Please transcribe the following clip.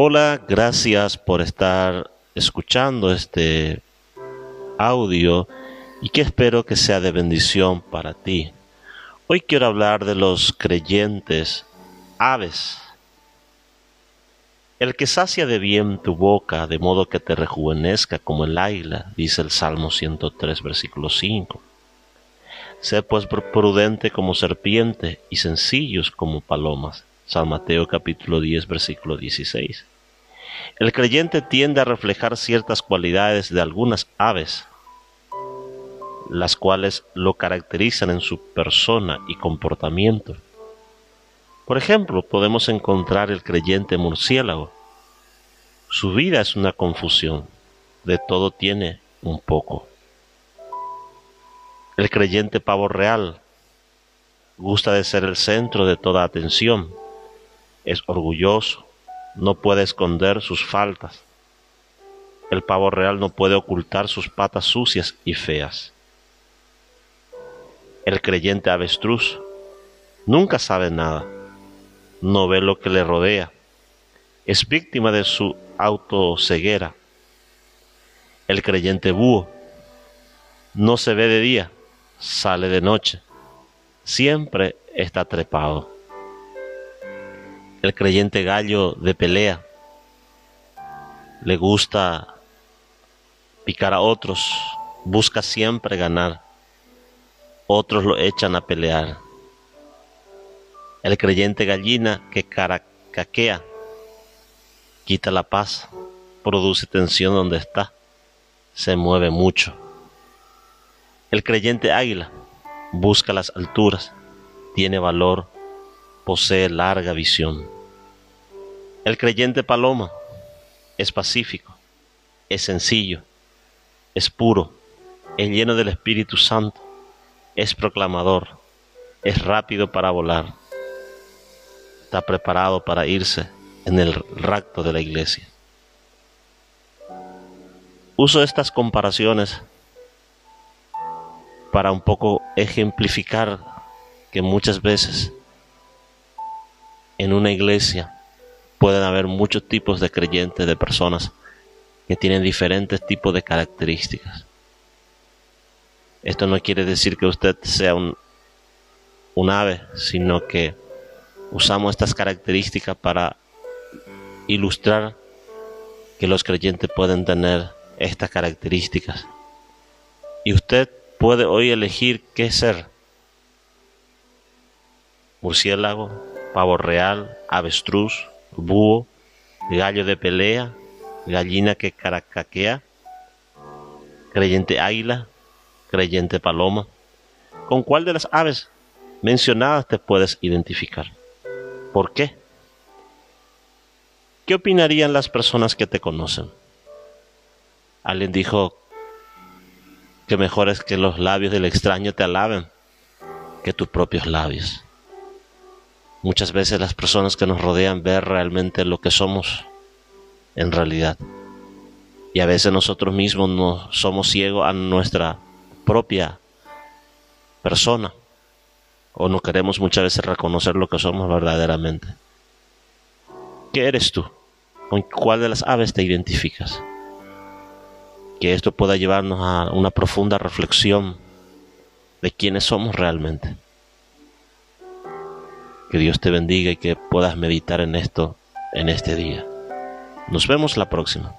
Hola, gracias por estar escuchando este audio y que espero que sea de bendición para ti. Hoy quiero hablar de los creyentes aves. El que sacia de bien tu boca, de modo que te rejuvenezca como el águila, dice el Salmo 103, versículo 5. Sé pues prudente como serpiente y sencillos como palomas. San Mateo capítulo 10, versículo 16. El creyente tiende a reflejar ciertas cualidades de algunas aves, las cuales lo caracterizan en su persona y comportamiento. Por ejemplo, podemos encontrar el creyente murciélago. Su vida es una confusión, de todo tiene un poco. El creyente pavo real gusta de ser el centro de toda atención, es orgulloso, no puede esconder sus faltas. El pavo real no puede ocultar sus patas sucias y feas. El creyente avestruz nunca sabe nada no ve lo que le rodea, es víctima de su autoceguera. El creyente búho no se ve de día, sale de noche, siempre está trepado. El creyente gallo de pelea le gusta picar a otros, busca siempre ganar, otros lo echan a pelear el creyente gallina que caracaquea, quita la paz, produce tensión donde está, se mueve mucho. El creyente águila busca las alturas, tiene valor, posee larga visión. El creyente paloma es pacífico, es sencillo, es puro, es lleno del Espíritu Santo, es proclamador, es rápido para volar está preparado para irse en el rapto de la iglesia. Uso estas comparaciones para un poco ejemplificar que muchas veces en una iglesia pueden haber muchos tipos de creyentes, de personas que tienen diferentes tipos de características. Esto no quiere decir que usted sea un, ave, sino que usamos estas características para ilustrar que los creyentes pueden tener estas características. Y usted puede hoy elegir qué ser. Murciélago, pavo real, avestruz, búho, gallo de pelea, gallina que caracaquea, creyente águila, creyente paloma. ¿Con cuál de las aves mencionadas te puedes identificar? ¿Por qué? ¿Qué opinarían las personas que te conocen? Alguien dijo que mejor es que los labios del extraño te alaben que tus propios labios. Muchas veces las personas que nos rodean ven realmente lo que somos en realidad. Y a veces nosotros mismos no somos ciegos a nuestra propia persona o no queremos muchas veces reconocer lo que somos verdaderamente. ¿Qué eres tú? ¿Con cuál de las aves te identificas? Que esto pueda llevarnos a una profunda reflexión de quiénes somos realmente. Que Dios te bendiga y que puedas meditar en esto en este día. Nos vemos la próxima.